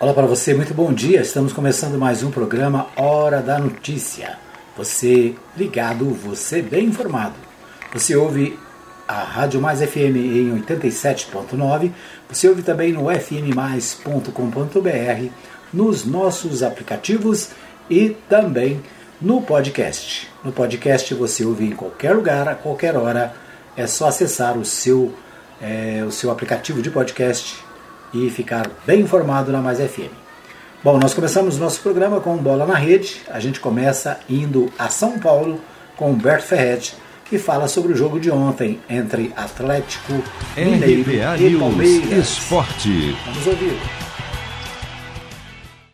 Olá para você, muito bom dia. Estamos começando mais um programa Hora da Notícia. Você ligado, você bem informado. Você ouve a Rádio Mais FM em 87.9. Você ouve também no fmmais.com.br, nos nossos aplicativos e também no podcast. No podcast você ouve em qualquer lugar, a qualquer hora. É só acessar o seu, é, o seu aplicativo de podcast e ficar bem informado na Mais FM. Bom, nós começamos nosso programa com Bola na Rede. A gente começa indo a São Paulo com Humberto Ferretti, que fala sobre o jogo de ontem entre Atlético Mineiro RBA e Palmeiras. Esporte. Vamos ouvir.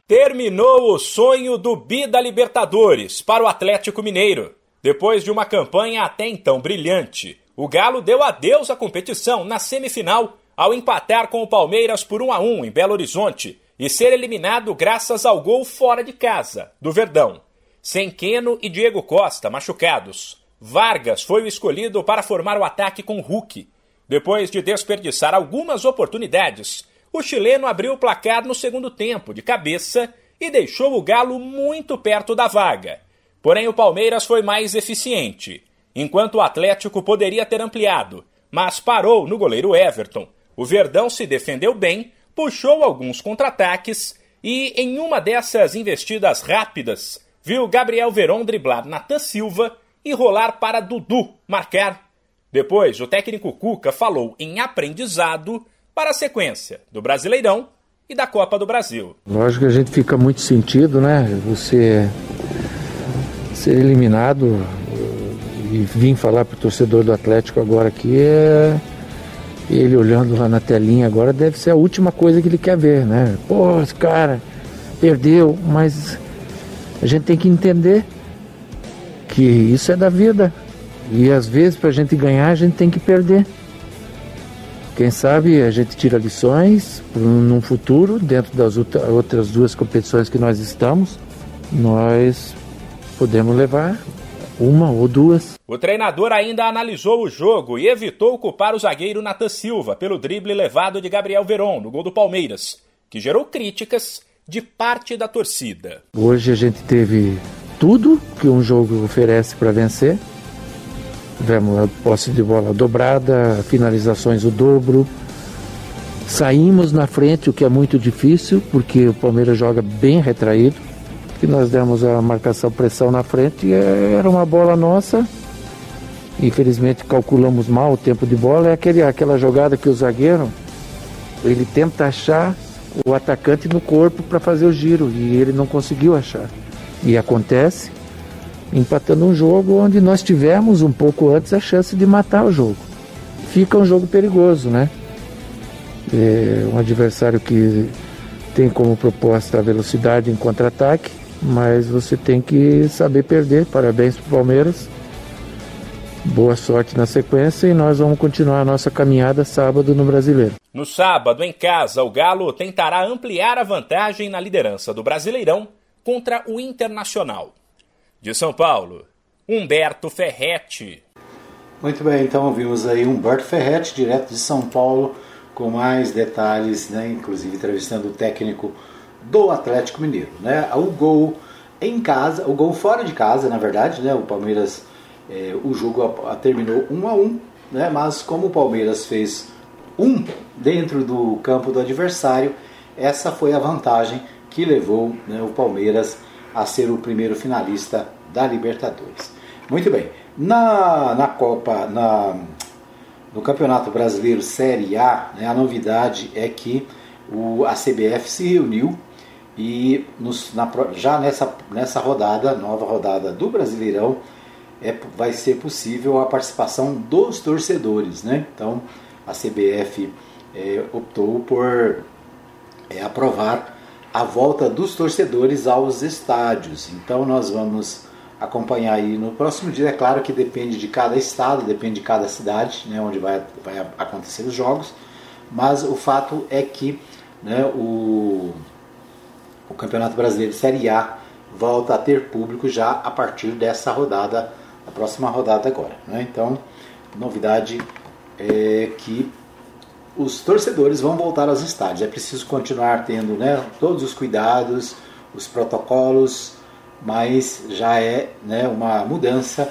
Terminou o sonho do Bi da Libertadores para o Atlético Mineiro. Depois de uma campanha até então brilhante, o Galo deu adeus à competição na semifinal ao empatar com o Palmeiras por 1 a 1 em Belo Horizonte e ser eliminado graças ao gol fora de casa do Verdão. Sem Queno e Diego Costa machucados, Vargas foi o escolhido para formar o ataque com Hulk. Depois de desperdiçar algumas oportunidades, o chileno abriu o placar no segundo tempo de cabeça e deixou o Galo muito perto da vaga. Porém, o Palmeiras foi mais eficiente, enquanto o Atlético poderia ter ampliado, mas parou no goleiro Everton. O Verdão se defendeu bem, puxou alguns contra-ataques e, em uma dessas investidas rápidas, viu Gabriel Veron driblar Natan Silva e rolar para Dudu marcar. Depois, o técnico Cuca falou em aprendizado para a sequência do Brasileirão e da Copa do Brasil. Lógico que a gente fica muito sentido, né? Você ser eliminado e vir falar pro torcedor do Atlético agora aqui é ele olhando lá na telinha agora deve ser a última coisa que ele quer ver, né? Pô, esse cara perdeu, mas a gente tem que entender que isso é da vida. E às vezes para a gente ganhar a gente tem que perder. Quem sabe a gente tira lições num futuro, dentro das outra- outras duas competições que nós estamos, nós podemos levar uma ou duas. O treinador ainda analisou o jogo e evitou culpar o zagueiro Natan Silva pelo drible levado de Gabriel Veron no gol do Palmeiras, que gerou críticas de parte da torcida. Hoje a gente teve tudo que um jogo oferece para vencer. Tivemos a posse de bola dobrada, finalizações o dobro. Saímos na frente, o que é muito difícil, porque o Palmeiras joga bem retraído. E nós demos a marcação pressão na frente era uma bola nossa. Infelizmente calculamos mal o tempo de bola. É aquele, aquela jogada que o zagueiro ele tenta achar o atacante no corpo para fazer o giro e ele não conseguiu achar. E acontece empatando um jogo onde nós tivemos um pouco antes a chance de matar o jogo. Fica um jogo perigoso, né? É um adversário que tem como proposta a velocidade em contra-ataque, mas você tem que saber perder. Parabéns para o Palmeiras. Boa sorte na sequência e nós vamos continuar a nossa caminhada sábado no Brasileiro. No sábado, em casa, o Galo tentará ampliar a vantagem na liderança do Brasileirão contra o Internacional. De São Paulo, Humberto Ferretti. Muito bem, então ouvimos aí Humberto Ferretti, direto de São Paulo, com mais detalhes, né, inclusive entrevistando o técnico do Atlético Mineiro. Né? O gol em casa, o gol fora de casa, na verdade, né, o Palmeiras, é, o jogo terminou 1 a 1 né, mas como o Palmeiras fez um dentro do campo do adversário, essa foi a vantagem que levou né, o Palmeiras a ser o primeiro finalista da Libertadores. Muito bem, na, na Copa, na, no Campeonato Brasileiro Série A, né, a novidade é que o, a CBF se reuniu e nos, na já nessa, nessa rodada, nova rodada do Brasileirão, é, vai ser possível a participação dos torcedores. Né? Então a CBF é, optou por é, aprovar a volta dos torcedores aos estádios. Então nós vamos acompanhar aí no próximo dia. É claro que depende de cada estado, depende de cada cidade, né, onde vai, vai acontecer os jogos. Mas o fato é que né, o Campeonato Brasileiro Série A volta a ter público já a partir dessa rodada, a próxima rodada agora. Né? Então, novidade é que os torcedores vão voltar aos estádios. É preciso continuar tendo né, todos os cuidados, os protocolos, mas já é né, uma mudança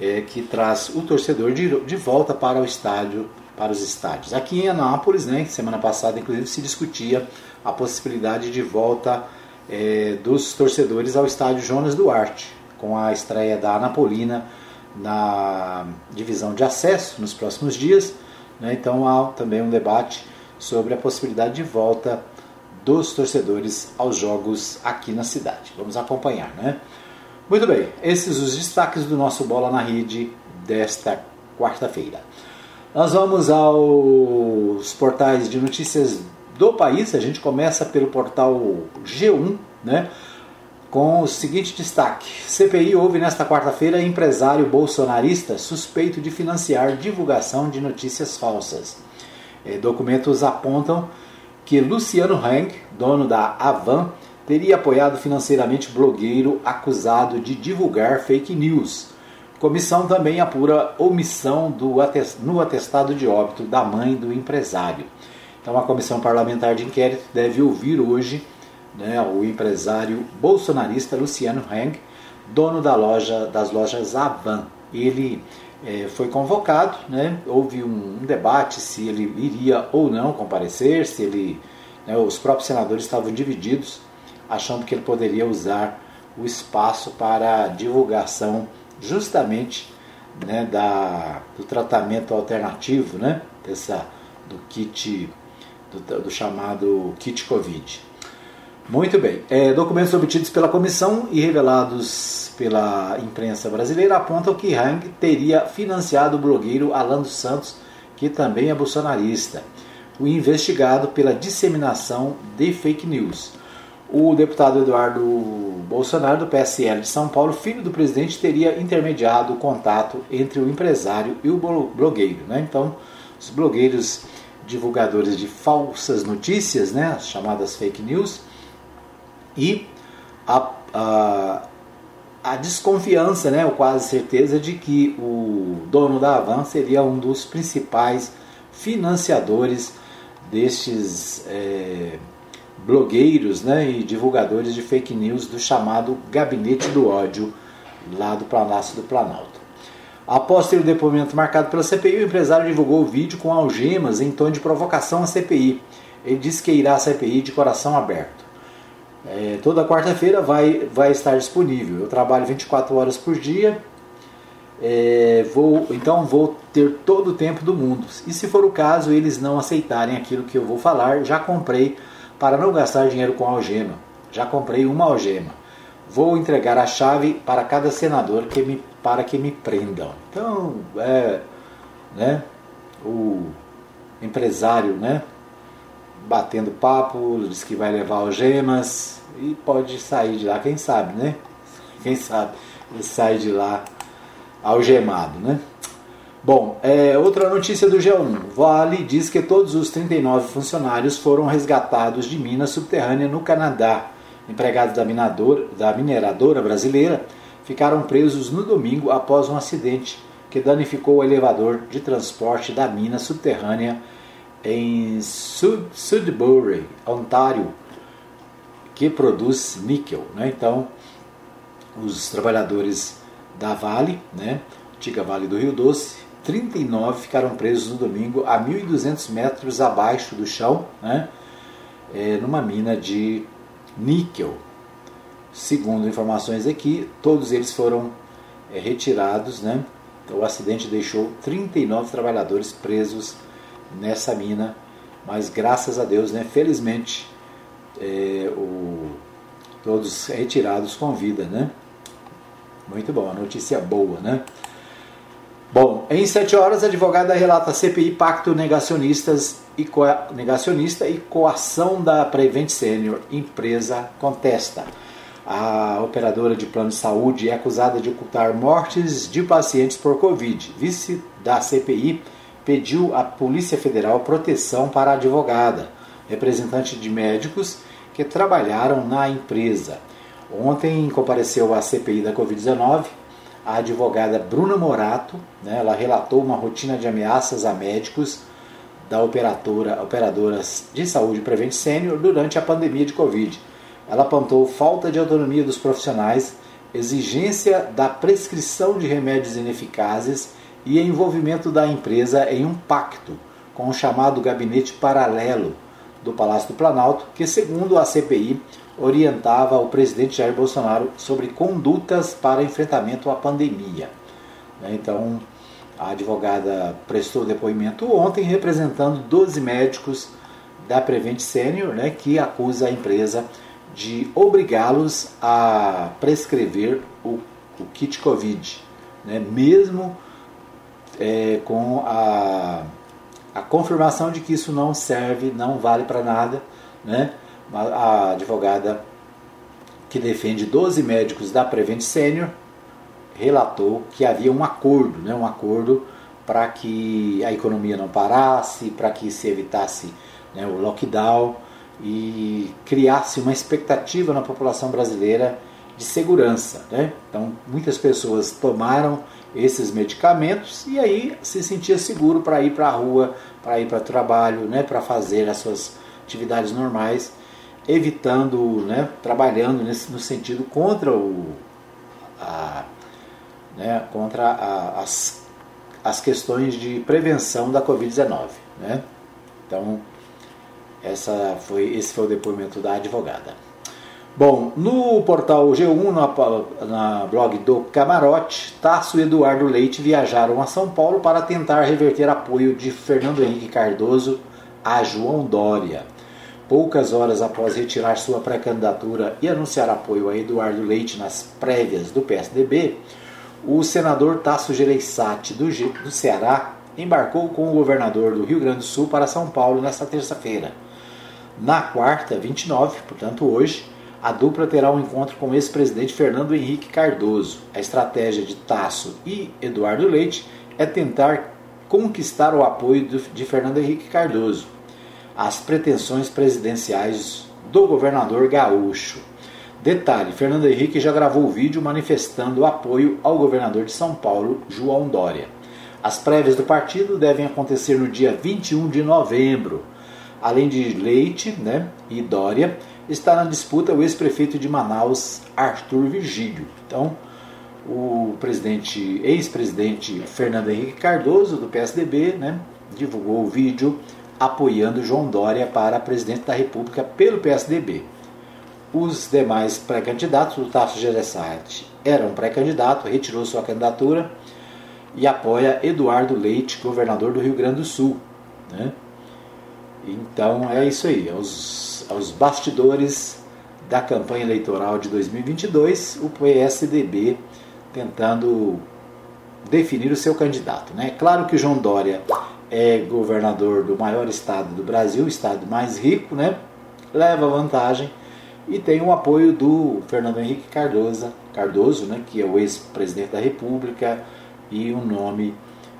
é, que traz o torcedor de, de volta para o estádio, para os estádios. Aqui em Anápolis, né, semana passada, inclusive, se discutia a possibilidade de volta é, dos torcedores ao estádio Jonas Duarte, com a estreia da Anapolina na divisão de acesso nos próximos dias. Né, então há também um debate sobre a possibilidade de volta dos torcedores aos jogos aqui na cidade. Vamos acompanhar, né? Muito bem, esses os destaques do nosso Bola na Rede desta quarta-feira. Nós vamos aos portais de notícias do país. A gente começa pelo portal G1, né? Com o seguinte destaque: CPI houve nesta quarta-feira empresário bolsonarista suspeito de financiar divulgação de notícias falsas. Eh, documentos apontam que Luciano Hang, dono da Avan, teria apoiado financeiramente blogueiro acusado de divulgar fake news. Comissão também apura omissão do no atestado de óbito da mãe do empresário. Então, a comissão parlamentar de inquérito deve ouvir hoje né, o empresário bolsonarista Luciano Hang, dono da loja, das lojas Avan. Ele é, foi convocado, né, houve um, um, debate se ele iria ou não comparecer, se ele, né, os próprios senadores estavam divididos, achando que ele poderia usar o espaço para divulgação justamente né, da, do tratamento alternativo, né, dessa, do kit do, do chamado kit Covid. Muito bem. É, documentos obtidos pela comissão e revelados pela imprensa brasileira apontam que Hang teria financiado o blogueiro Alan dos Santos, que também é bolsonarista, o investigado pela disseminação de fake news. O deputado Eduardo Bolsonaro, do PSL de São Paulo, filho do presidente, teria intermediado o contato entre o empresário e o blogueiro. Né? Então, os blogueiros divulgadores de falsas notícias, né, as chamadas fake news, e a, a, a desconfiança, né, ou quase certeza, de que o dono da Avan seria um dos principais financiadores destes é, blogueiros né, e divulgadores de fake news do chamado Gabinete do Ódio lá do Palácio do Planalto. Após ter o depoimento marcado pela CPI, o empresário divulgou o vídeo com algemas em tom de provocação à CPI. Ele disse que irá à CPI de coração aberto. É, toda quarta-feira vai, vai estar disponível. Eu trabalho 24 horas por dia, é, vou, então vou ter todo o tempo do mundo. E se for o caso, eles não aceitarem aquilo que eu vou falar, já comprei para não gastar dinheiro com algema. Já comprei uma algema. Vou entregar a chave para cada senador que me para que me prendam. Então, é, né, o empresário, né, batendo papo, diz que vai levar algemas e pode sair de lá, quem sabe, né? Quem sabe ele sai de lá algemado, né? Bom, é, outra notícia do G1. Vale diz que todos os 39 funcionários foram resgatados de mina subterrânea no Canadá. Empregados da, minador, da mineradora brasileira ficaram presos no domingo após um acidente que danificou o elevador de transporte da mina subterrânea em Sud Sudbury, Ontário, que produz níquel. Né? Então, os trabalhadores da Vale, né? antiga Vale do Rio Doce, 39 ficaram presos no domingo a 1.200 metros abaixo do chão, né? É, numa mina de níquel. Segundo informações aqui, todos eles foram é, retirados, né? Então, o acidente deixou 39 trabalhadores presos nessa mina, mas graças a Deus, né? Felizmente, é, o, todos retirados com vida, né? Muito bom, a notícia boa, né? Bom, em sete horas, a advogada relata CPI Pacto Negacionistas e Negacionista e coação da Prevent Senior. Empresa contesta. A operadora de plano de saúde é acusada de ocultar mortes de pacientes por Covid. Vice da CPI pediu à Polícia Federal proteção para a advogada, representante de médicos que trabalharam na empresa. Ontem compareceu à CPI da Covid-19 a advogada Bruna Morato. Né, ela relatou uma rotina de ameaças a médicos da operadora, operadoras de saúde Prevent Senior durante a pandemia de Covid. Ela apontou falta de autonomia dos profissionais, exigência da prescrição de remédios ineficazes e envolvimento da empresa em um pacto com o chamado gabinete paralelo do Palácio do Planalto, que, segundo a CPI, orientava o presidente Jair Bolsonaro sobre condutas para enfrentamento à pandemia. Né, então, a advogada prestou depoimento ontem representando 12 médicos da Prevent Senior, né, que acusa a empresa de obrigá-los a prescrever o, o kit Covid, né, mesmo é, com a, a confirmação de que isso não serve, não vale para nada. Né, a advogada que defende 12 médicos da Prevent Senior relatou que havia um acordo, né, um acordo para que a economia não parasse, para que se evitasse né, o lockdown e criasse uma expectativa na população brasileira de segurança. Né? Então, muitas pessoas tomaram esses medicamentos e aí se sentia seguro para ir para a rua, para ir para o trabalho, né, para fazer as suas atividades normais, evitando, né, trabalhando nesse, no sentido contra o, a, né, contra a, as, as questões de prevenção da Covid-19. Né? Então, essa foi, esse foi o depoimento da advogada. Bom, no portal G1, na, na blog do Camarote, Tasso e Eduardo Leite viajaram a São Paulo para tentar reverter apoio de Fernando Henrique Cardoso a João Dória. Poucas horas após retirar sua pré-candidatura e anunciar apoio a Eduardo Leite nas prévias do PSDB, o senador Tasso Gereissati, do, do Ceará, embarcou com o governador do Rio Grande do Sul para São Paulo nesta terça-feira. Na quarta, 29, portanto hoje, a dupla terá um encontro com o ex-presidente Fernando Henrique Cardoso. A estratégia de Tasso e Eduardo Leite é tentar conquistar o apoio de Fernando Henrique Cardoso às pretensões presidenciais do governador gaúcho. Detalhe: Fernando Henrique já gravou o vídeo manifestando apoio ao governador de São Paulo, João Dória. As prévias do partido devem acontecer no dia 21 de novembro. Além de Leite né, e Dória, está na disputa o ex-prefeito de Manaus, Arthur Virgílio. Então, o presidente, ex-presidente Fernando Henrique Cardoso, do PSDB, né, divulgou o vídeo apoiando João Dória para presidente da República pelo PSDB. Os demais pré-candidatos, o Tasso Gereissati era um pré-candidato, retirou sua candidatura e apoia Eduardo Leite, governador do Rio Grande do Sul. Né? Então é isso aí, aos, aos bastidores da campanha eleitoral de 2022, o PSDB tentando definir o seu candidato. Né? Claro que João Dória é governador do maior estado do Brasil, o estado mais rico, né? leva vantagem e tem o apoio do Fernando Henrique Cardoso, Cardoso né, que é o ex-presidente da República e um nome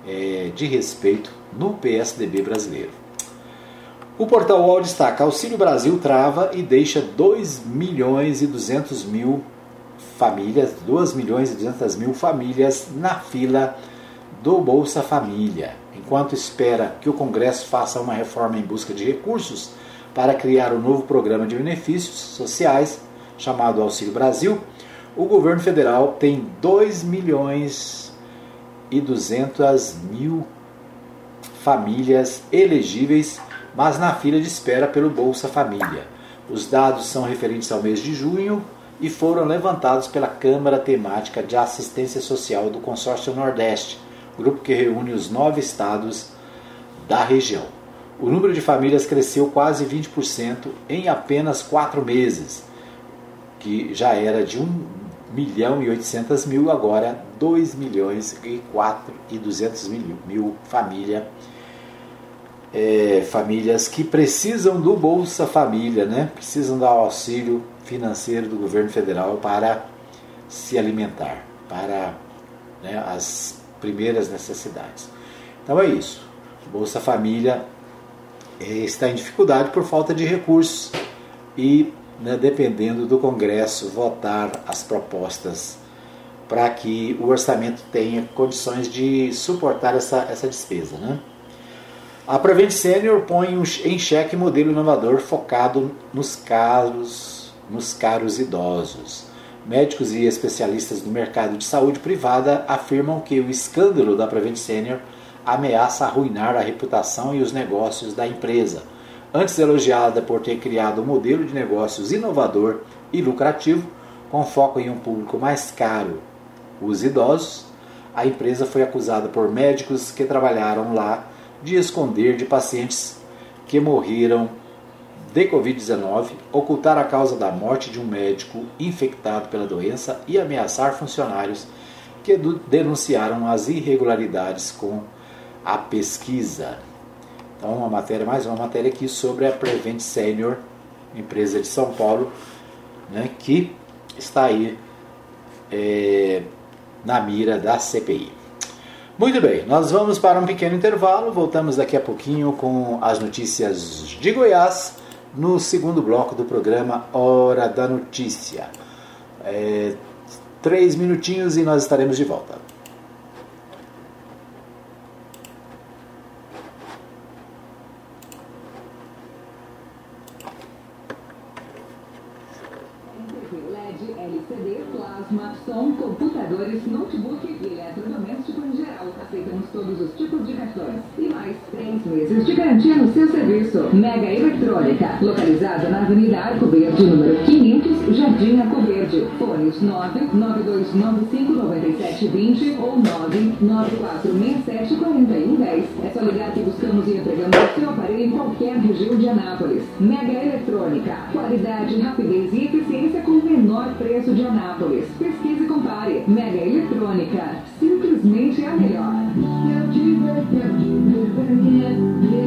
é, de respeito no PSDB brasileiro. O portal UOL destaca: Auxílio Brasil trava e deixa 2 milhões e 200 mil famílias, 2 milhões e 200 mil famílias na fila do Bolsa Família. Enquanto espera que o Congresso faça uma reforma em busca de recursos, para criar o um novo programa de benefícios sociais chamado Auxílio Brasil, o governo federal tem 2 milhões e 200 mil famílias elegíveis, mas na fila de espera pelo Bolsa Família. Os dados são referentes ao mês de junho e foram levantados pela Câmara Temática de Assistência Social do Consórcio Nordeste, grupo que reúne os nove estados da região. O número de famílias cresceu quase 20% em apenas quatro meses, que já era de 1 milhão e 800 mil, agora 2 milhões e 4 e 200 mil, mil família, é, famílias que precisam do Bolsa Família, né? precisam do auxílio financeiro do governo federal para se alimentar, para né, as primeiras necessidades. Então é isso. Bolsa Família é, está em dificuldade por falta de recursos e, né, dependendo do Congresso, votar as propostas para que o orçamento tenha condições de suportar essa, essa despesa. Né? A Prevent Senior põe em xeque modelo inovador focado nos caros, nos caros idosos. Médicos e especialistas do mercado de saúde privada afirmam que o escândalo da Prevent Senior ameaça arruinar a reputação e os negócios da empresa. Antes elogiada por ter criado um modelo de negócios inovador e lucrativo, com foco em um público mais caro, os idosos, a empresa foi acusada por médicos que trabalharam lá de esconder de pacientes que morreram de Covid-19, ocultar a causa da morte de um médico infectado pela doença e ameaçar funcionários que denunciaram as irregularidades com a pesquisa. Então, uma matéria, mais uma matéria aqui sobre a Prevent Senior, empresa de São Paulo, né, que está aí é, na mira da CPI. Muito bem, nós vamos para um pequeno intervalo, voltamos daqui a pouquinho com as notícias de Goiás no segundo bloco do programa Hora da Notícia. É, três minutinhos e nós estaremos de volta. LCD, plasma, som, computadores, notebook e eletrodoméstico em geral. Aceitamos todos os tipos de cartões. E mais, três meses de garantia no seu serviço. Mega Eletrônica, localizada na Avenida Verde, número 500, Jardim Arco Verde. Fones 992959720 ou 994674110. É só ligar que buscamos e entregamos o seu aparelho em qualquer região de Anápolis. Mega Eletrônica, qualidade, rapidez e eficiência com o menor preço de Anápolis. Pesquise e compare. Mega Eletrônica. Simplesmente a melhor. Eu te eu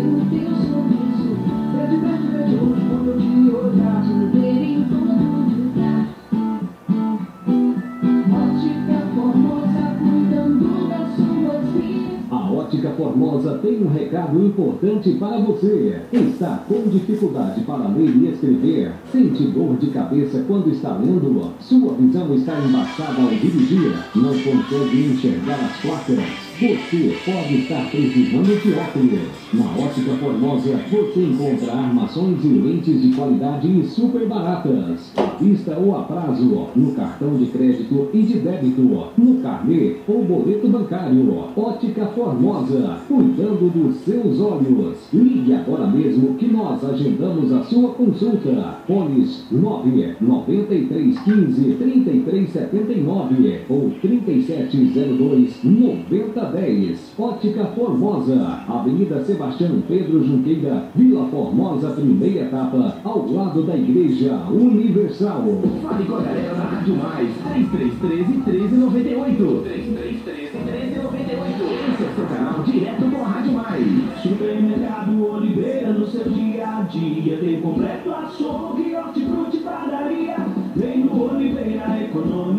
Ótica Formosa, tem um recado importante para você. Está com dificuldade para ler e escrever? Sente dor de cabeça quando está lendo? Sua visão está embaçada ao dirigir? Não consegue enxergar as placas? Você pode estar precisando de óculos. Na Ótica Formosa, você encontra armações e lentes de qualidade e super baratas. À vista ou a prazo, no cartão de crédito e de débito, no carnê ou boleto bancário. Ótica Formosa, cuidando dos seus olhos. Ligue agora mesmo que nós agendamos a sua consulta. Fones 9 9315 3379 ou 3702 90 10. Ótica Formosa, Avenida Sebastião Pedro Junqueira, Vila Formosa, primeira etapa, ao lado da Igreja Universal. Fale com a galera da Rádio Mais, 3313 1398. 3313 1398. Esse é seu canal direto com a Rádio Mais. Supermercado Oliveira, no seu dia a dia, tem completo açougue, hortifruti, padaria. Vem no Oliveira economizar,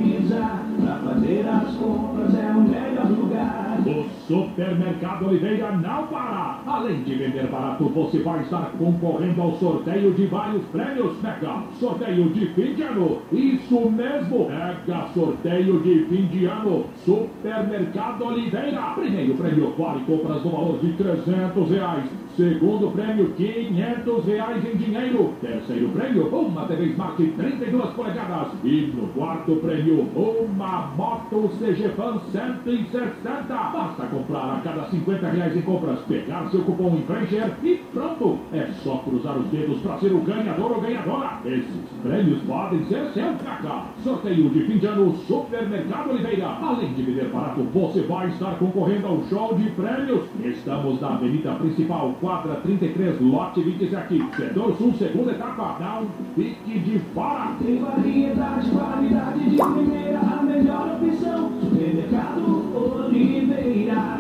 Supermercado Oliveira não para! Além de vender barato, você vai estar concorrendo ao sorteio de vários prêmios Mega. Sorteio de fim de ano. Isso mesmo! Mega sorteio de fim de ano. Supermercado Oliveira. Primeiro prêmio vale compras no valor de 300 reais. Segundo prêmio, 500 reais em dinheiro. Terceiro prêmio, uma TV Smart 32 polegadas. E no quarto prêmio, uma moto CG Fan 160. Basta comprar a cada 50 reais em compras, pegar seu cupom Infranger e pronto. É só cruzar os dedos para ser o ganhador ou ganhadora. Esses prêmios podem ser seu caca. Sorteio de fim de ano Supermercado Oliveira. Além de vender barato, você vai estar concorrendo ao show de prêmios. Estamos na Avenida Principal, quadra 33, lote 27. Setor Sul, segunda etapa. Não fique de fora. Tem variedade, qualidade de primeira, a melhor opção. Supermercado Oliveira.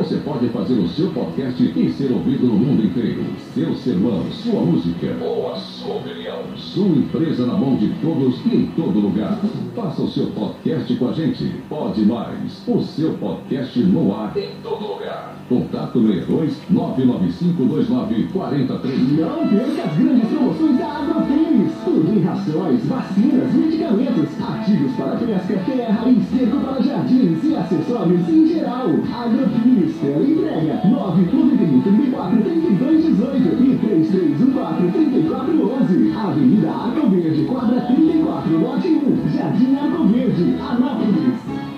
Você pode fazer o seu podcast e ser ouvido no mundo inteiro. Seu sermão, sua música ou a sua opinião. Sua empresa na mão de todos e em todo lugar. Faça o seu podcast com a gente. Pode mais. O seu podcast no ar em todo lugar. Contato 62 995 29 43. Não perca as grandes promoções da Agrofins. Tudo em rações, vacinas, medicamentos, ativos para pesca, terra e cerco para jardins e acessórios em geral. Agrofins, tela entrega 991 34 32 18 e 3314 34 11. Avenida Arco Verde, quadra 34, lote 1, Jardim Arco Verde, Anápolis.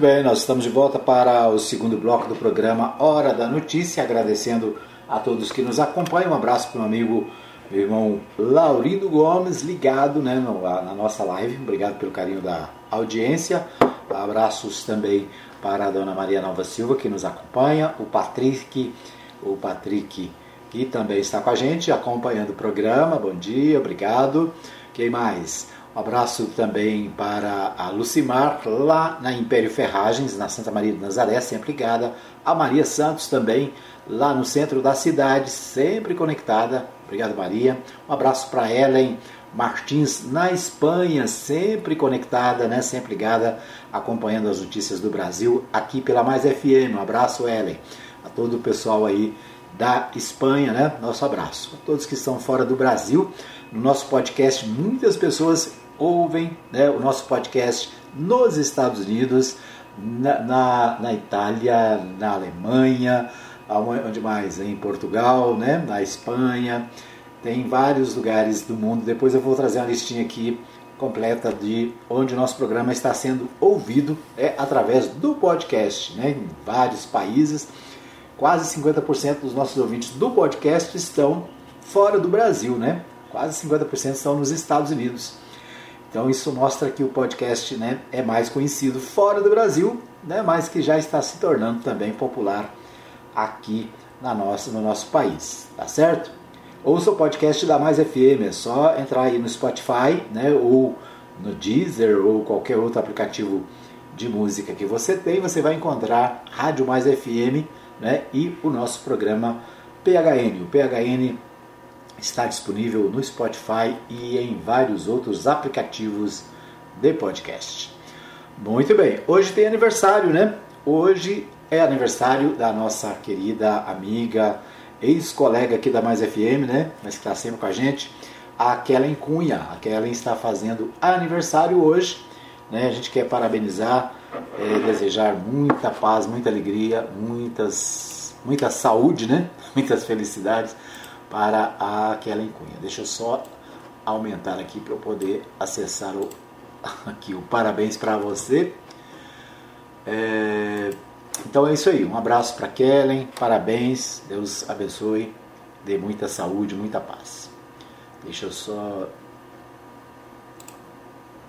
Muito bem, nós estamos de volta para o segundo bloco do programa Hora da Notícia, agradecendo a todos que nos acompanham. Um abraço para o meu amigo, meu irmão Laurindo Gomes, ligado né, na nossa live. Obrigado pelo carinho da audiência. Abraços também para a dona Maria Nova Silva, que nos acompanha, o Patrick, o Patrick que também está com a gente, acompanhando o programa. Bom dia, obrigado. Quem mais? Um abraço também para a Lucimar, lá na Império Ferragens, na Santa Maria de Nazaré, sempre ligada. A Maria Santos também, lá no centro da cidade, sempre conectada. Obrigado, Maria. Um abraço para Ellen Martins, na Espanha, sempre conectada, né? sempre ligada, acompanhando as notícias do Brasil, aqui pela Mais FM. Um abraço, Ellen. A todo o pessoal aí da Espanha, né? Nosso abraço. A todos que estão fora do Brasil, no nosso podcast, muitas pessoas ouvem né, o nosso podcast nos Estados Unidos, na, na, na Itália, na Alemanha, onde mais? Em Portugal, né? na Espanha, tem vários lugares do mundo. Depois eu vou trazer uma listinha aqui completa de onde o nosso programa está sendo ouvido é através do podcast, né? em vários países. Quase 50% dos nossos ouvintes do podcast estão fora do Brasil, né? Quase 50% estão nos Estados Unidos. Então isso mostra que o podcast né, é mais conhecido fora do Brasil, né, mas que já está se tornando também popular aqui na nossa, no nosso país, tá certo? Ouça o podcast da Mais FM, é só entrar aí no Spotify, né, ou no Deezer ou qualquer outro aplicativo de música que você tem, você vai encontrar Rádio Mais FM, né, e o nosso programa PHN. O PHN está disponível no Spotify e em vários outros aplicativos de podcast. Muito bem, hoje tem aniversário, né? Hoje é aniversário da nossa querida amiga, ex-colega aqui da Mais FM, né? Mas que está sempre com a gente, a Kellen Cunha. A Kellen está fazendo aniversário hoje, né? A gente quer parabenizar, é, desejar muita paz, muita alegria, muitas, muita saúde, né? Muitas felicidades para a Kellen Cunha. Deixa eu só aumentar aqui para eu poder acessar o, aqui o parabéns para você. É, então é isso aí. Um abraço para Kellen, parabéns, Deus abençoe, dê muita saúde, muita paz. Deixa eu só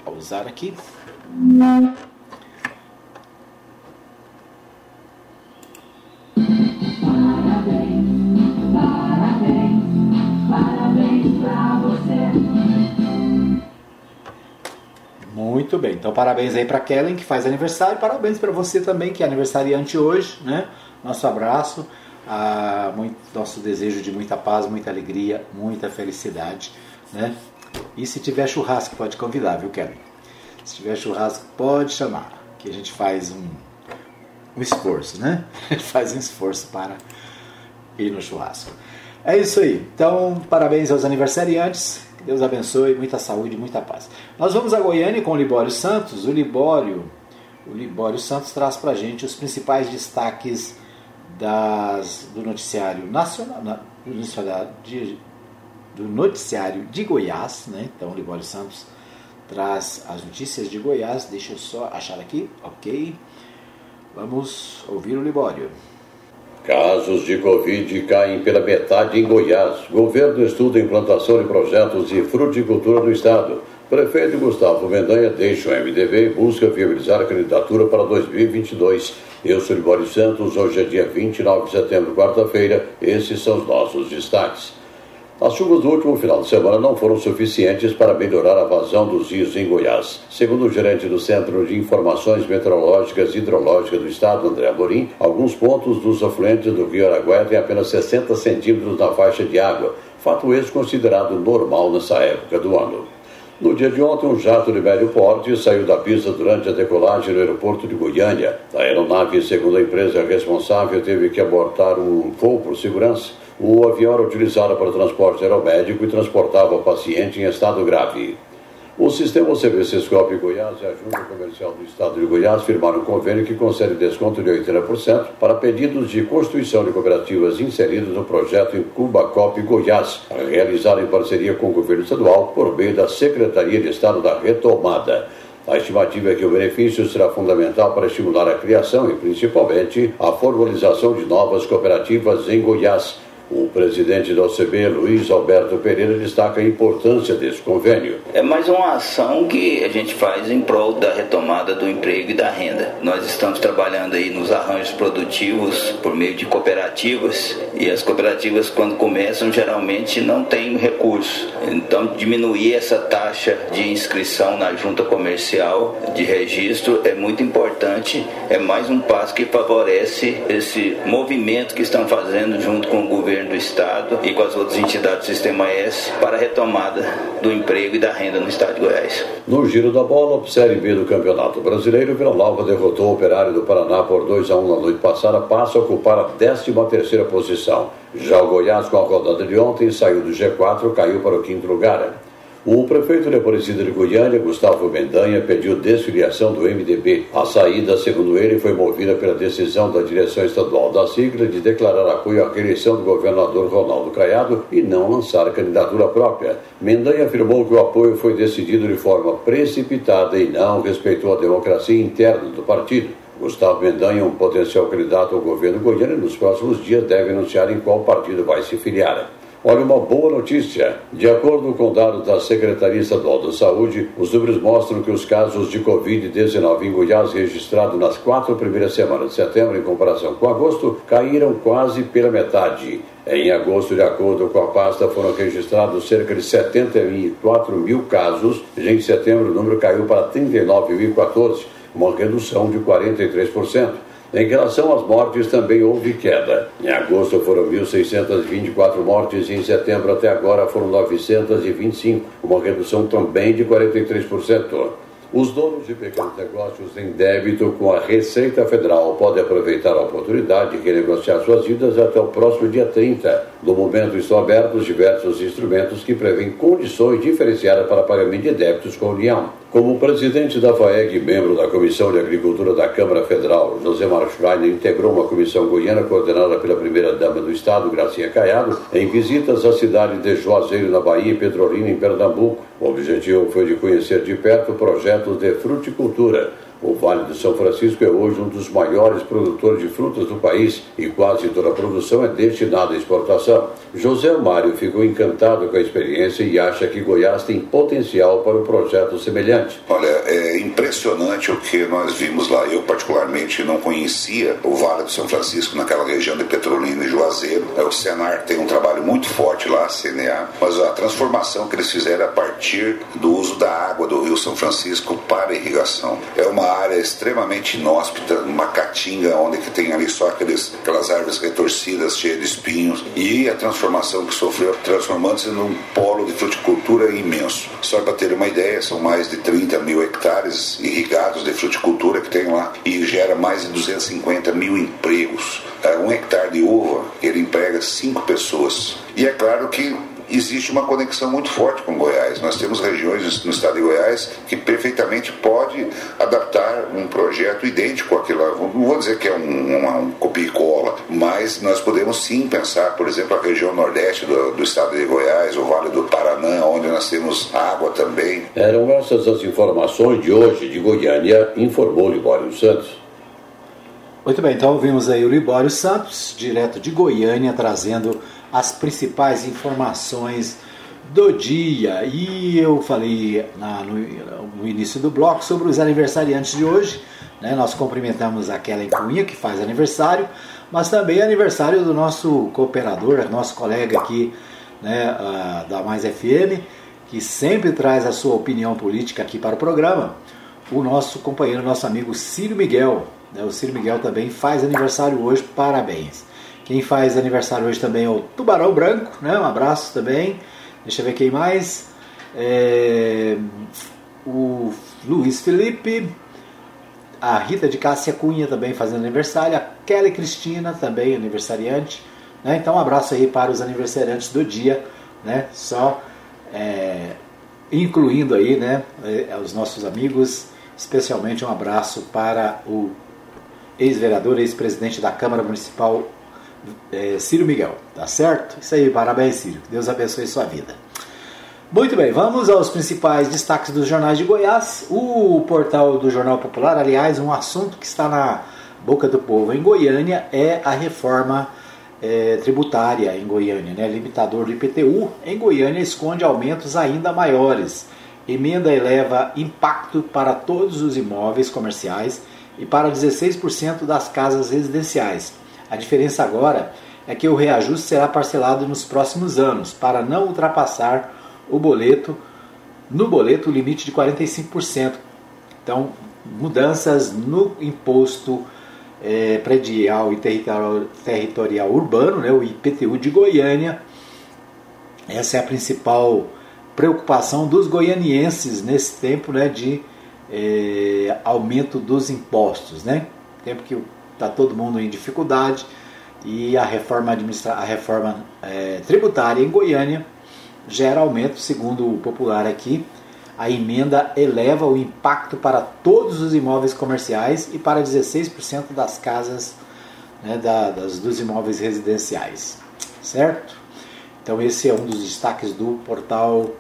pausar aqui. Muito bem, então parabéns aí para Kellen que faz aniversário, parabéns para você também que é aniversariante hoje, né? Nosso abraço, ah, muito, nosso desejo de muita paz, muita alegria, muita felicidade, né? E se tiver churrasco pode convidar, viu Kellen? Se tiver churrasco pode chamar, que a gente faz um, um esforço, né? A gente faz um esforço para ir no churrasco. É isso aí. Então, parabéns aos aniversariantes. Deus abençoe, muita saúde, muita paz. Nós vamos a Goiânia com o Libório Santos. O Libório, o Libório Santos traz para a gente os principais destaques das, do noticiário nacional, do noticiário de, do noticiário de Goiás, né? Então, Libório Santos traz as notícias de Goiás. Deixa eu só achar aqui, ok. Vamos ouvir o Libório. Casos de Covid caem pela metade em Goiás. Governo estuda implantação de projetos de fruticultura no estado. Prefeito Gustavo Mendanha deixa o MDB e busca viabilizar a candidatura para 2022. Eu sou Libório Santos, hoje é dia 29 de setembro, quarta-feira. Esses são os nossos destaques. As chuvas do último final de semana não foram suficientes para melhorar a vazão dos rios em Goiás. Segundo o gerente do Centro de Informações Meteorológicas e Hidrológicas do Estado, André Amorim, alguns pontos dos afluentes do rio Araguaia têm apenas 60 centímetros na faixa de água, fato esse considerado normal nessa época do ano. No dia de ontem, um jato de médio porte saiu da pista durante a decolagem no aeroporto de Goiânia. A aeronave, segundo a empresa responsável, teve que abortar um voo por segurança. O avião era utilizado para transporte aeromédico e transportava paciente em estado grave. O sistema CBC-Scope Goiás e a Junta Comercial do Estado de Goiás firmaram um convênio que concede desconto de 80% para pedidos de constituição de cooperativas inseridos no projeto Incuba Cop Goiás, realizado em parceria com o governo estadual por meio da Secretaria de Estado da Retomada. A estimativa é que o benefício será fundamental para estimular a criação e, principalmente, a formalização de novas cooperativas em Goiás o presidente da OCB, Luiz Alberto Pereira, destaca a importância desse convênio. É mais uma ação que a gente faz em prol da retomada do emprego e da renda. Nós estamos trabalhando aí nos arranjos produtivos por meio de cooperativas e as cooperativas, quando começam, geralmente não têm recursos. Então, diminuir essa taxa de inscrição na junta comercial de registro é muito importante. É mais um passo que favorece esse movimento que estão fazendo junto com o governo governo do Estado e com as outras entidades do Sistema S para a retomada do emprego e da renda no Estado de Goiás. No giro da bola, Série B do Campeonato Brasileiro, Vila Nova derrotou o Operário do Paraná por 2 a 1 na noite passada, passa a ocupar a 13 terceira posição. Já o Goiás, com a rodada de ontem, saiu do G4, caiu para o quinto lugar. O prefeito de Aparecida de Goiânia, Gustavo Mendanha, pediu desfiliação do MDB. A saída, segundo ele, foi movida pela decisão da direção estadual da sigla de declarar apoio à reeleição do governador Ronaldo Caiado e não lançar candidatura própria. Mendanha afirmou que o apoio foi decidido de forma precipitada e não respeitou a democracia interna do partido. Gustavo Mendanha, um potencial candidato ao governo goiano, nos próximos dias deve anunciar em qual partido vai se filiar. Olha, uma boa notícia. De acordo com dados da Secretaria Estadual da Saúde, os números mostram que os casos de Covid-19 em Goiás registrados nas quatro primeiras semanas de setembro, em comparação com agosto, caíram quase pela metade. Em agosto, de acordo com a pasta, foram registrados cerca de 74 mil casos. Em setembro, o número caiu para 39.014, uma redução de 43%. Em relação às mortes, também houve queda. Em agosto foram 1.624 mortes e em setembro até agora foram 925, uma redução também de 43%. Os donos de pequenos negócios em débito com a Receita Federal podem aproveitar a oportunidade de renegociar suas vidas até o próximo dia 30. No momento estão abertos diversos instrumentos que prevêem condições diferenciadas para pagamento de débitos com a União. Como presidente da FAEG e membro da Comissão de Agricultura da Câmara Federal, José Schreiner integrou uma comissão goiana coordenada pela primeira-dama do Estado, Gracinha Caiado, em visitas à cidade de Juazeiro, na Bahia, e Petrolina, em Pernambuco. O objetivo foi de conhecer de perto projetos de fruticultura o Vale do São Francisco é hoje um dos maiores produtores de frutas do país e quase toda a produção é destinada à exportação. José Mário ficou encantado com a experiência e acha que Goiás tem potencial para um projeto semelhante. Olha, é impressionante o que nós vimos lá. Eu, particularmente, não conhecia o Vale do São Francisco, naquela região de Petrolina e Juazeiro. É, o Senar tem um trabalho muito forte lá, a CNA, mas a transformação que eles fizeram a partir do uso da água do Rio São Francisco para irrigação. É uma área extremamente inóspita, uma caatinga onde que tem ali só aqueles, aquelas árvores retorcidas, cheias de espinhos, e a transformação que sofreu, transformando-se num polo de fruticultura imenso. Só para ter uma ideia, são mais de 30 mil hectares irrigados de fruticultura que tem lá e gera mais de 250 mil empregos. É, um hectare de uva, ele emprega cinco pessoas. E é claro que existe uma conexão muito forte com Goiás. Nós temos regiões no estado de Goiás que perfeitamente pode adaptar um projeto idêntico àquilo. Não vou dizer que é um, uma, um copia e cola, mas nós podemos sim pensar, por exemplo, a região nordeste do, do estado de Goiás, o Vale do Paraná, onde nós temos água também. Eram essas as informações de hoje de Goiânia, informou Libório Santos. Muito bem, então ouvimos aí o Libório Santos, direto de Goiânia, trazendo as principais informações do dia. E eu falei na, no, no, início do bloco sobre os aniversariantes de hoje. Né? Nós cumprimentamos aquela Cunha que faz aniversário, mas também aniversário do nosso cooperador, nosso colega aqui né, uh, da Mais FM, que sempre traz a sua opinião política aqui para o programa. O nosso companheiro, nosso amigo Círio Miguel. Né? O Ciro Miguel também faz aniversário hoje, parabéns. Quem faz aniversário hoje também é o Tubarão Branco, né? um abraço também. Deixa eu ver quem mais. É... O Luiz Felipe, a Rita de Cássia Cunha também fazendo aniversário, a Kelly Cristina também aniversariante. Né? Então um abraço aí para os aniversariantes do dia, né? só é... incluindo aí né? É, os nossos amigos, especialmente um abraço para o ex-vereador, ex-presidente da Câmara Municipal, é, Ciro Miguel. Tá certo? Isso aí, parabéns, Ciro. Deus abençoe sua vida. Muito bem, vamos aos principais destaques dos jornais de Goiás. O portal do Jornal Popular, aliás, um assunto que está na boca do povo em Goiânia é a reforma é, tributária em Goiânia, né? limitador do IPTU em Goiânia esconde aumentos ainda maiores. Emenda eleva impacto para todos os imóveis comerciais e para 16% das casas residenciais. A diferença agora é que o reajuste será parcelado nos próximos anos, para não ultrapassar o boleto no boleto o limite de 45%. Então, mudanças no imposto é, predial e territorial, territorial urbano, né, o IPTU de Goiânia. Essa é a principal preocupação dos goianienses nesse tempo né, de é, aumento dos impostos, né? Tempo que está todo mundo em dificuldade e a reforma, administra a reforma é, tributária em Goiânia gera aumento, segundo o popular aqui. A emenda eleva o impacto para todos os imóveis comerciais e para 16% das casas né, da, das, dos imóveis residenciais, certo? Então esse é um dos destaques do portal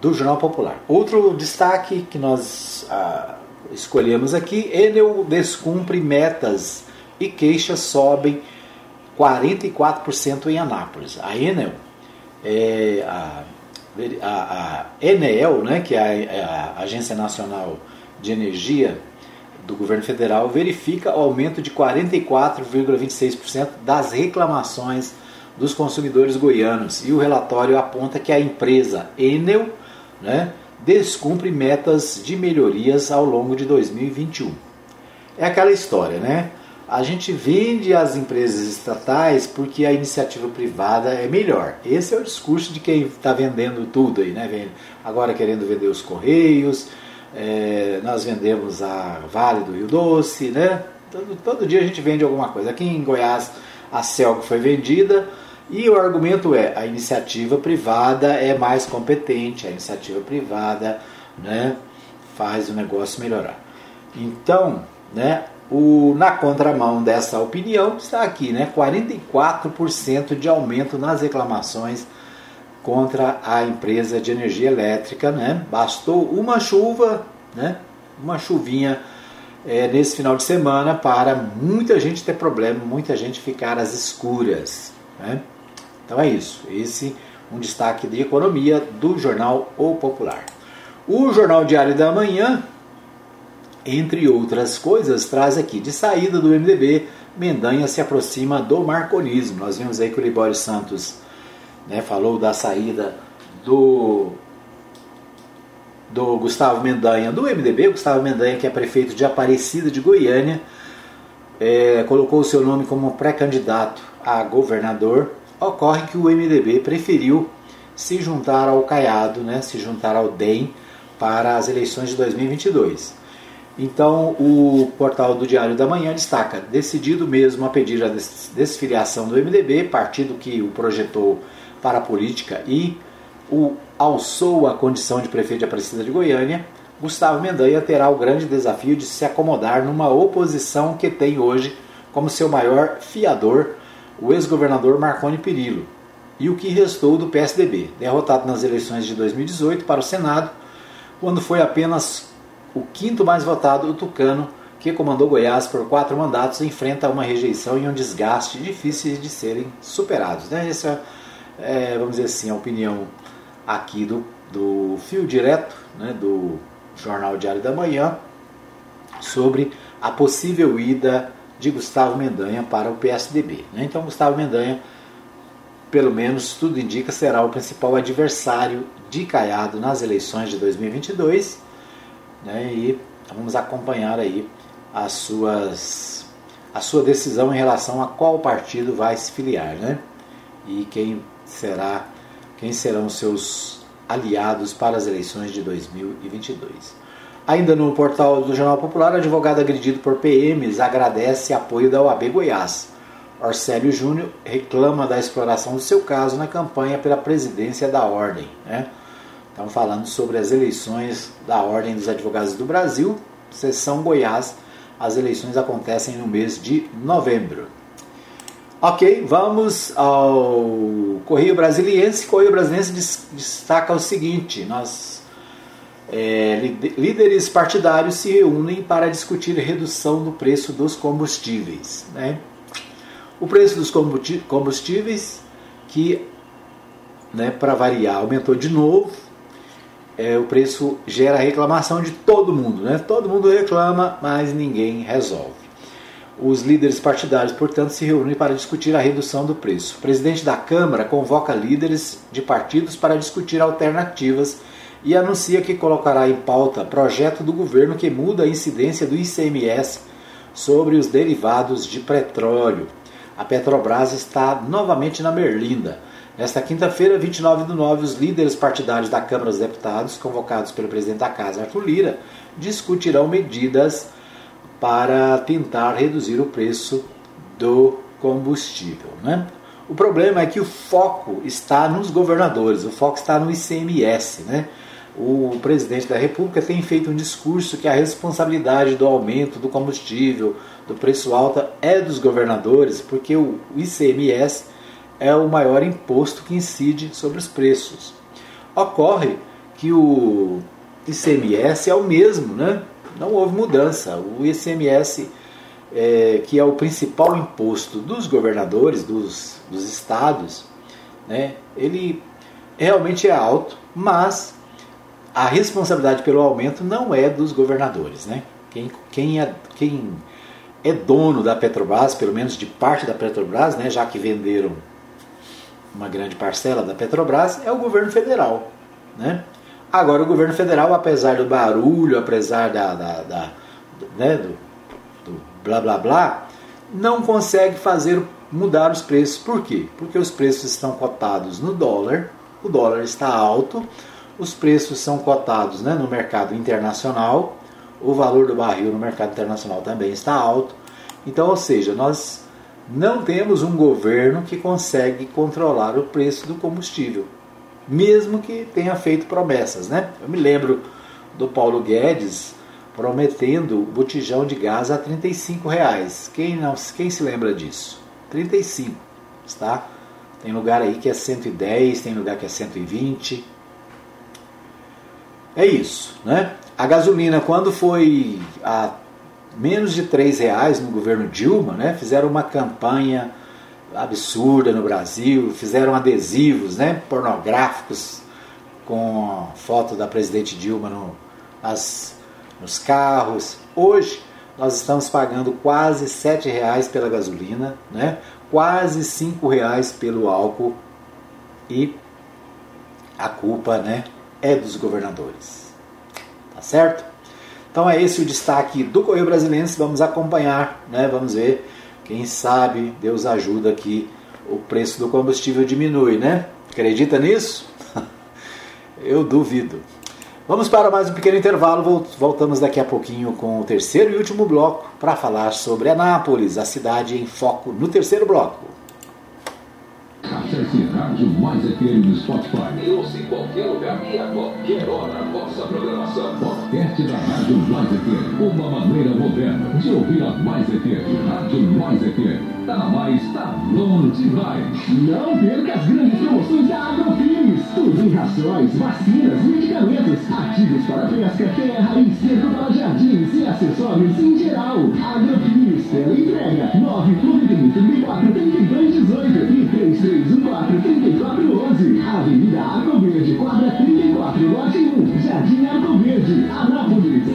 do Jornal Popular. Outro destaque que nós ah, escolhemos aqui: Enel descumpre metas e queixas sobem 44% em Anápolis. A Enel, é a, a, a Enel, né, que é a, é a Agência Nacional de Energia do governo federal, verifica o aumento de 44,26% das reclamações dos consumidores goianos. E o relatório aponta que a empresa Enel né, descumpre metas de melhorias ao longo de 2021. É aquela história, né? A gente vende as empresas estatais porque a iniciativa privada é melhor. Esse é o discurso de quem está vendendo tudo aí, né? Agora querendo vender os Correios, é, nós vendemos a Vale do Rio Doce, né? Todo, todo dia a gente vende alguma coisa. Aqui em Goiás a Celco foi vendida, e o argumento é: a iniciativa privada é mais competente, a iniciativa privada né, faz o negócio melhorar. Então, né, o, na contramão dessa opinião está aqui, né, 44% de aumento nas reclamações contra a empresa de energia elétrica. Né? Bastou uma chuva, né, uma chuvinha é, nesse final de semana para muita gente ter problema, muita gente ficar às escuras. Né? Então é isso. Esse um destaque de economia do jornal O Popular. O Jornal Diário da Manhã, entre outras coisas, traz aqui de saída do MDB, Mendanha se aproxima do marconismo. Nós vimos aí que o Libório Santos né, falou da saída do do Gustavo Mendanha do MDB, Gustavo Mendanha que é prefeito de Aparecida de Goiânia, é, colocou o seu nome como pré-candidato a governador Ocorre que o MDB preferiu se juntar ao Caiado, né, se juntar ao DEM para as eleições de 2022. Então, o portal do Diário da Manhã destaca: decidido mesmo a pedir a desfiliação do MDB, partido que o projetou para a política e o alçou a condição de prefeito de Aparecida de Goiânia, Gustavo Mendanha terá o grande desafio de se acomodar numa oposição que tem hoje como seu maior fiador o ex-governador Marconi Perillo e o que restou do PSDB, derrotado nas eleições de 2018 para o Senado, quando foi apenas o quinto mais votado, o Tucano, que comandou Goiás por quatro mandatos, enfrenta uma rejeição e um desgaste difíceis de serem superados. Né? Essa é, vamos dizer assim, a opinião aqui do, do fio direto, né, do Jornal Diário da Manhã, sobre a possível ida de Gustavo Mendanha para o PSDB. Né? Então, Gustavo Mendanha, pelo menos tudo indica, será o principal adversário de Caiado nas eleições de 2022 né? e vamos acompanhar aí as suas, a sua decisão em relação a qual partido vai se filiar né? e quem será quem serão seus aliados para as eleições de 2022. Ainda no portal do Jornal Popular, advogado agredido por PMs agradece apoio da OAB Goiás. Orcélio Júnior reclama da exploração do seu caso na campanha pela presidência da Ordem. Né? Estamos falando sobre as eleições da Ordem dos Advogados do Brasil, sessão Goiás. As eleições acontecem no mês de novembro. Ok, vamos ao Correio Brasiliense. Correio Brasiliense destaca o seguinte: nós é, líderes partidários se reúnem para discutir redução do preço dos combustíveis. Né? O preço dos combustíveis, que né, para variar aumentou de novo, é, o preço gera reclamação de todo mundo. Né? Todo mundo reclama, mas ninguém resolve. Os líderes partidários, portanto, se reúnem para discutir a redução do preço. O presidente da Câmara convoca líderes de partidos para discutir alternativas e anuncia que colocará em pauta projeto do governo que muda a incidência do ICMS sobre os derivados de petróleo. A Petrobras está novamente na Merlinda. Nesta quinta-feira, 29 de nove, os líderes partidários da Câmara dos Deputados, convocados pelo presidente da Casa, Arthur Lira, discutirão medidas para tentar reduzir o preço do combustível. Né? O problema é que o foco está nos governadores, o foco está no ICMS. Né? O presidente da República tem feito um discurso que a responsabilidade do aumento do combustível, do preço alto, é dos governadores, porque o ICMS é o maior imposto que incide sobre os preços. Ocorre que o ICMS é o mesmo, né? não houve mudança. O ICMS, é, que é o principal imposto dos governadores, dos, dos estados, né, ele realmente é alto, mas a responsabilidade pelo aumento não é dos governadores. Né? Quem, quem, é, quem é dono da Petrobras, pelo menos de parte da Petrobras, né, já que venderam uma grande parcela da Petrobras, é o governo federal. Né? Agora, o governo federal, apesar do barulho, apesar da, da, da né, do, do blá blá blá, não consegue fazer mudar os preços. Por quê? Porque os preços estão cotados no dólar, o dólar está alto, os preços são cotados né, no mercado internacional, o valor do barril no mercado internacional também está alto. Então, ou seja, nós não temos um governo que consegue controlar o preço do combustível mesmo que tenha feito promessas. Né? Eu me lembro do Paulo Guedes prometendo botijão de gás a 35 reais. Quem, não, quem se lembra disso? 35, está? Tem lugar aí que é 110, tem lugar que é 120. É isso, né? A gasolina, quando foi a menos de 3 reais no governo Dilma, né? Fizeram uma campanha absurda no Brasil, fizeram adesivos né, pornográficos com foto da presidente Dilma no, nas, nos carros. Hoje nós estamos pagando quase R$ reais pela gasolina, né, quase R$ reais pelo álcool e a culpa né, é dos governadores. Tá certo? Então é esse o destaque do Correio Brasileiro. Vamos acompanhar, né, vamos ver quem sabe Deus ajuda que o preço do combustível diminui, né? Acredita nisso? Eu duvido. Vamos para mais um pequeno intervalo. Voltamos daqui a pouquinho com o terceiro e último bloco para falar sobre Anápolis, a cidade em foco no terceiro bloco. Acesse Rádio Mais FM no Spotify. E ouça em qualquer lugar e a qualquer hora nossa programação. Podcast da Rádio Mais FM. Uma maneira moderna de ouvir a Mais FM. Rádio Mais FM. Tá na mais, tá bom demais. Não perca as grandes promoções da Agrofins. Tudo em rações, vacinas, medicamentos, ativos para pesca, terra e cerco para jardins e acessórios em geral. Agrofins, tela entrega 991 34 32 vida, a pobreza, quadra trilha e quatro, o ativo, Jardim Arco Verde, Anápolis.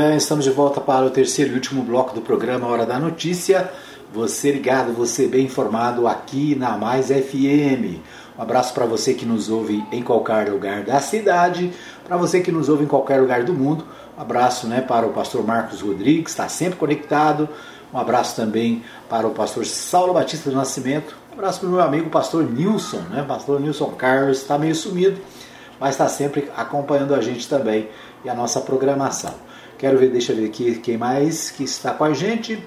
Bem, estamos de volta para o terceiro e último bloco do programa Hora da Notícia. Você ligado, você bem informado aqui na Mais FM. Um abraço para você que nos ouve em qualquer lugar da cidade, para você que nos ouve em qualquer lugar do mundo. Um abraço né, para o pastor Marcos Rodrigues, está sempre conectado. Um abraço também para o pastor Saulo Batista do Nascimento. Um abraço para o meu amigo pastor Nilson, né? Pastor Nilson Carlos está meio sumido, mas está sempre acompanhando a gente também e a nossa programação. Quero ver, deixa eu ver aqui quem mais que está com a gente.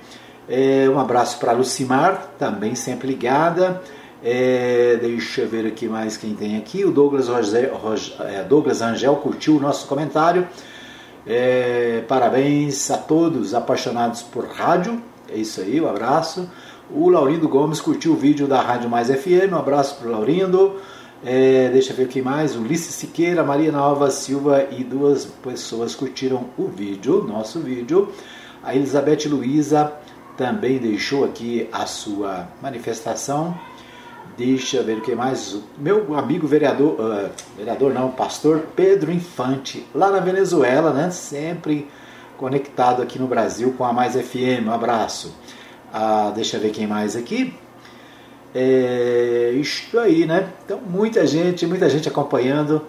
É, um abraço para Lucimar, também sempre ligada. É, deixa eu ver aqui mais quem tem aqui. O Douglas, Rosé, Ros- é, Douglas Angel curtiu o nosso comentário. É, parabéns a todos apaixonados por rádio. É isso aí, um abraço. O Laurindo Gomes curtiu o vídeo da Rádio Mais FM. Um abraço para o Laurindo. É, deixa eu ver quem mais. Ulisses Siqueira, Maria Nova Silva e duas pessoas curtiram o vídeo, nosso vídeo. A Elizabeth Luiza também deixou aqui a sua manifestação. Deixa eu ver o que mais. Meu amigo vereador, ah, vereador não, pastor Pedro Infante, lá na Venezuela, né? Sempre conectado aqui no Brasil com a Mais FM. Um abraço. Ah, deixa eu ver quem mais aqui. É, isto aí, né? Então, muita gente, muita gente acompanhando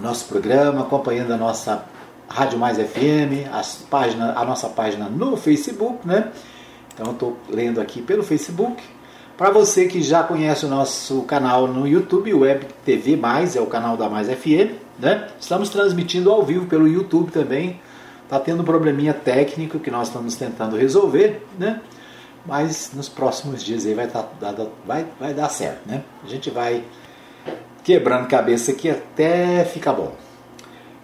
nosso programa, acompanhando a nossa Rádio Mais FM, as página, a nossa página no Facebook, né? Então, estou lendo aqui pelo Facebook. Para você que já conhece o nosso canal no YouTube, Web TV Mais, é o canal da Mais FM, né? Estamos transmitindo ao vivo pelo YouTube também. Tá tendo um probleminha técnico que nós estamos tentando resolver, né? Mas nos próximos dias aí vai, tá, vai, vai dar certo, né? A gente vai quebrando cabeça aqui até ficar bom.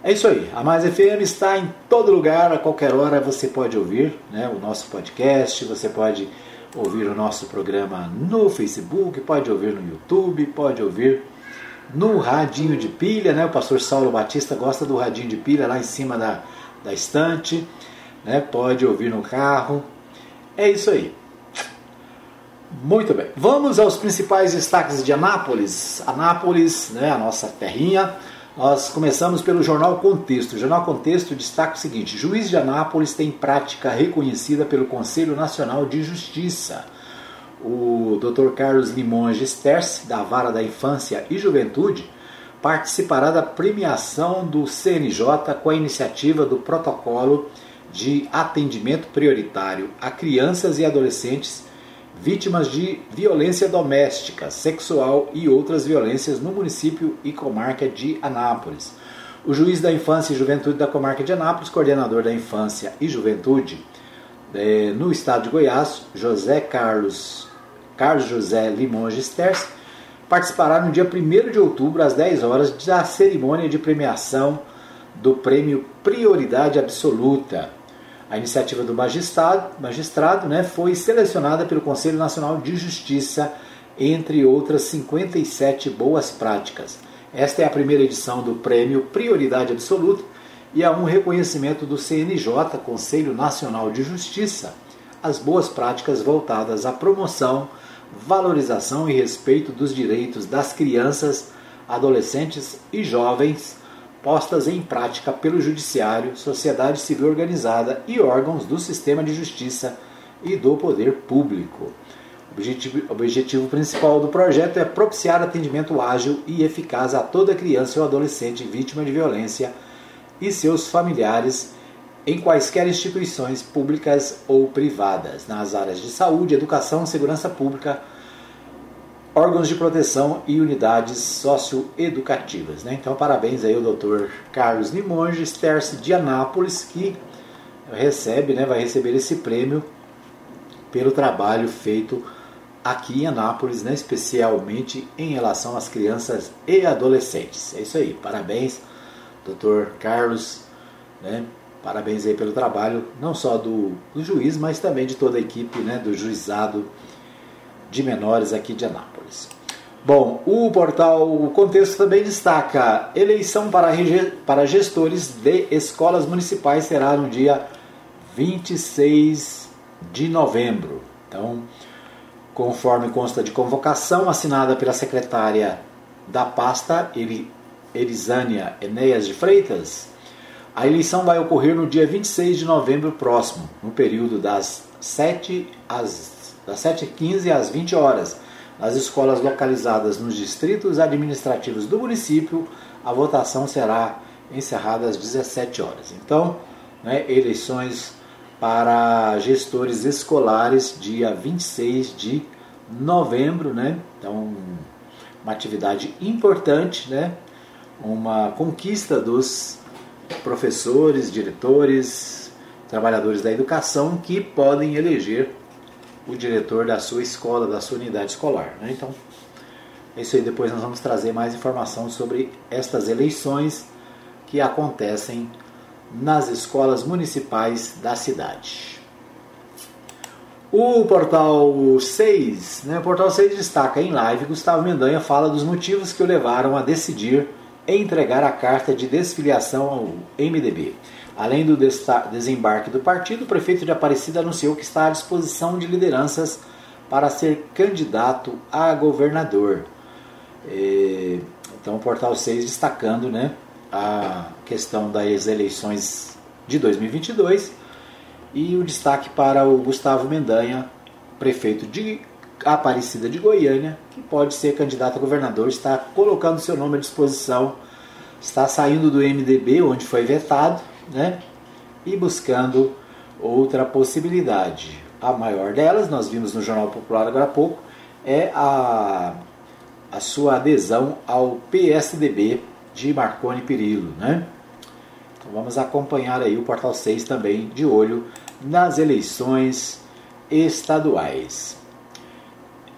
É isso aí. A Mais FM está em todo lugar, a qualquer hora você pode ouvir né, o nosso podcast, você pode ouvir o nosso programa no Facebook, pode ouvir no YouTube, pode ouvir no radinho de pilha, né? O pastor Saulo Batista gosta do radinho de pilha lá em cima da, da estante, né? Pode ouvir no carro. É isso aí. Muito bem. Vamos aos principais destaques de Anápolis. Anápolis, né, a nossa terrinha. Nós começamos pelo Jornal Contexto. O Jornal Contexto destaca o seguinte: Juiz de Anápolis tem prática reconhecida pelo Conselho Nacional de Justiça. O Dr. Carlos Limonges Terce, da Vara da Infância e Juventude, participará da premiação do CNJ com a iniciativa do Protocolo de Atendimento Prioritário a Crianças e Adolescentes vítimas de violência doméstica, sexual e outras violências no município e comarca de Anápolis. O juiz da Infância e Juventude da comarca de Anápolis, coordenador da Infância e Juventude eh, no estado de Goiás, José Carlos, Carlos José Limonges Terce, participará no dia 1 de outubro, às 10 horas, da cerimônia de premiação do prêmio Prioridade Absoluta. A iniciativa do magistrado, magistrado né, foi selecionada pelo Conselho Nacional de Justiça, entre outras 57 boas práticas. Esta é a primeira edição do prêmio Prioridade Absoluta e há um reconhecimento do CNJ, Conselho Nacional de Justiça, as boas práticas voltadas à promoção, valorização e respeito dos direitos das crianças, adolescentes e jovens postas em prática pelo Judiciário, sociedade civil organizada e órgãos do sistema de justiça e do poder público. O objetivo, objetivo principal do projeto é propiciar atendimento ágil e eficaz a toda criança ou adolescente vítima de violência e seus familiares em quaisquer instituições públicas ou privadas, nas áreas de saúde, educação, segurança pública, órgãos de proteção e unidades socioeducativas. Né? Então, parabéns aí ao Dr. Carlos Limonges, Terce de Anápolis, que recebe, né, vai receber esse prêmio pelo trabalho feito aqui em Anápolis, né, especialmente em relação às crianças e adolescentes. É isso aí, parabéns, Dr. Carlos, né, parabéns aí pelo trabalho, não só do, do juiz, mas também de toda a equipe né, do juizado de menores aqui de Anápolis. Bom, o portal o Contexto também destaca eleição para, para gestores de escolas municipais será no dia 26 de novembro. Então, conforme consta de convocação assinada pela secretária da pasta, Elisânia Enéas de Freitas, a eleição vai ocorrer no dia 26 de novembro próximo, no período das 7 às das 7h15 às 20 horas. Nas escolas localizadas nos distritos administrativos do município, a votação será encerrada às 17 horas. Então, né, eleições para gestores escolares, dia 26 de novembro, né? Então, uma atividade importante, né? Uma conquista dos professores, diretores, trabalhadores da educação que podem eleger o diretor da sua escola, da sua unidade escolar. Né? Então, é isso aí. Depois nós vamos trazer mais informação sobre estas eleições que acontecem nas escolas municipais da cidade. O portal 6, né, o portal 6 destaca em live, Gustavo Mendanha fala dos motivos que o levaram a decidir entregar a carta de desfiliação ao MDB. Além do desembarque do partido, o prefeito de Aparecida anunciou que está à disposição de lideranças para ser candidato a governador. É, então, o Portal 6 destacando né, a questão das eleições de 2022 e o destaque para o Gustavo Mendanha, prefeito de Aparecida de Goiânia, que pode ser candidato a governador, está colocando seu nome à disposição, está saindo do MDB, onde foi vetado, né? e buscando outra possibilidade. A maior delas, nós vimos no Jornal Popular agora há pouco, é a, a sua adesão ao PSDB de Marconi Perillo. Né? Então vamos acompanhar aí o Portal 6 também de olho nas eleições estaduais.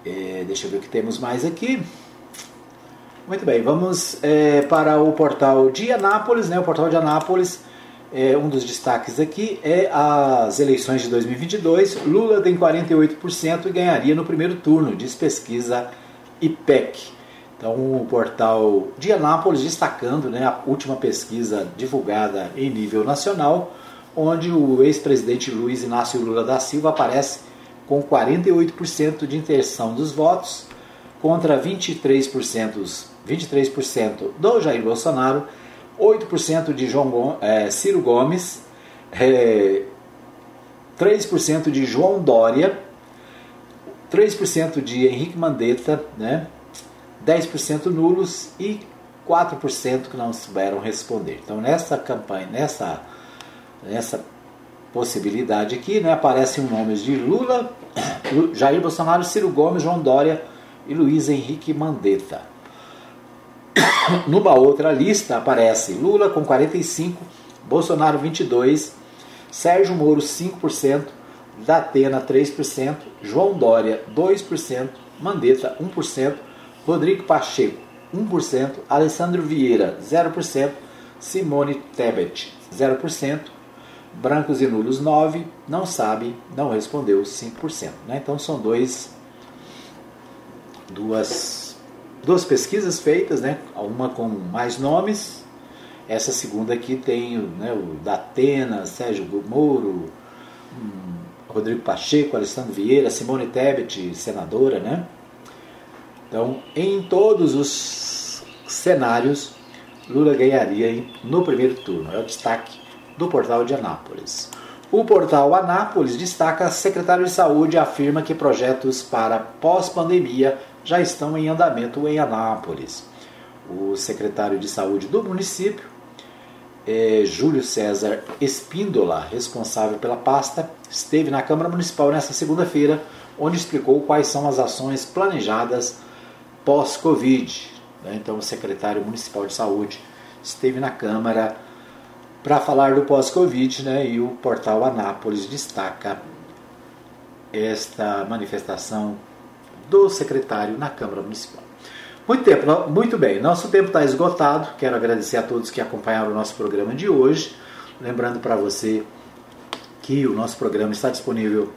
É, deixa eu ver o que temos mais aqui. Muito bem, vamos é, para o portal de Anápolis, né? O portal de Anápolis, é, um dos destaques aqui é as eleições de 2022. Lula tem 48% e ganharia no primeiro turno, diz pesquisa IPEC. Então, o portal de Anápolis destacando né, a última pesquisa divulgada em nível nacional, onde o ex-presidente Luiz Inácio Lula da Silva aparece com 48% de intenção dos votos contra 23%, 23% do Jair Bolsonaro, 8% de João, é, Ciro Gomes, é, 3% de João Dória, 3% de Henrique Mandetta, né? 10% nulos e 4% que não souberam responder. Então, nessa campanha, nessa, nessa possibilidade aqui, né, aparecem nomes de Lula, Jair Bolsonaro, Ciro Gomes, João Dória e Luiz Henrique Mandetta. Numa outra lista aparece Lula com 45, Bolsonaro 22, Sérgio Moro 5%, Datena 3%, João Dória 2%, Mandetta 1%, Rodrigo Pacheco, 1%, Alessandro Vieira, 0%, Simone Tebet, 0%, brancos e nulos 9%, não sabe, não respondeu 5%. Né? Então são dois, duas, duas pesquisas feitas, né? uma com mais nomes, essa segunda aqui tem né, o Datena, Sérgio Moro, hum, Rodrigo Pacheco, Alessandro Vieira, Simone Tebet, senadora, né? Então, em todos os cenários, Lula ganharia no primeiro turno. É o destaque do portal de Anápolis. O portal Anápolis destaca secretário de saúde afirma que projetos para pós-pandemia já estão em andamento em Anápolis. O secretário de saúde do município, é, Júlio César Espíndola, responsável pela pasta, esteve na Câmara Municipal nesta segunda-feira, onde explicou quais são as ações planejadas pós-Covid. Né? Então, o secretário municipal de saúde esteve na Câmara para falar do pós-Covid, né? E o portal Anápolis destaca esta manifestação do secretário na Câmara Municipal. Muito tempo, muito bem. Nosso tempo está esgotado. Quero agradecer a todos que acompanharam o nosso programa de hoje. Lembrando para você que o nosso programa está disponível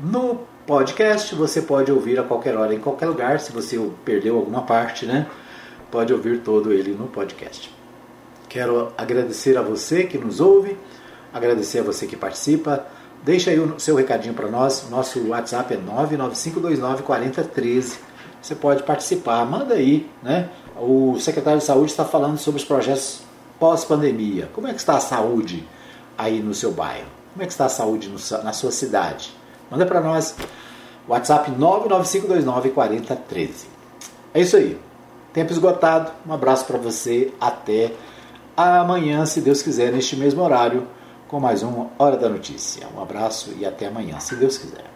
no podcast. Você pode ouvir a qualquer hora, em qualquer lugar. Se você perdeu alguma parte, né? Pode ouvir todo ele no podcast. Quero agradecer a você que nos ouve, agradecer a você que participa. Deixa aí o seu recadinho para nós. Nosso WhatsApp é 995294013. Você pode participar, manda aí, né? O secretário de Saúde está falando sobre os projetos pós-pandemia. Como é que está a saúde aí no seu bairro? Como é que está a saúde no, na sua cidade? Manda para nós. WhatsApp 995294013. É isso aí. Tempo esgotado. Um abraço para você. Até amanhã, se Deus quiser, neste mesmo horário, com mais um Hora da Notícia. Um abraço e até amanhã, se Deus quiser.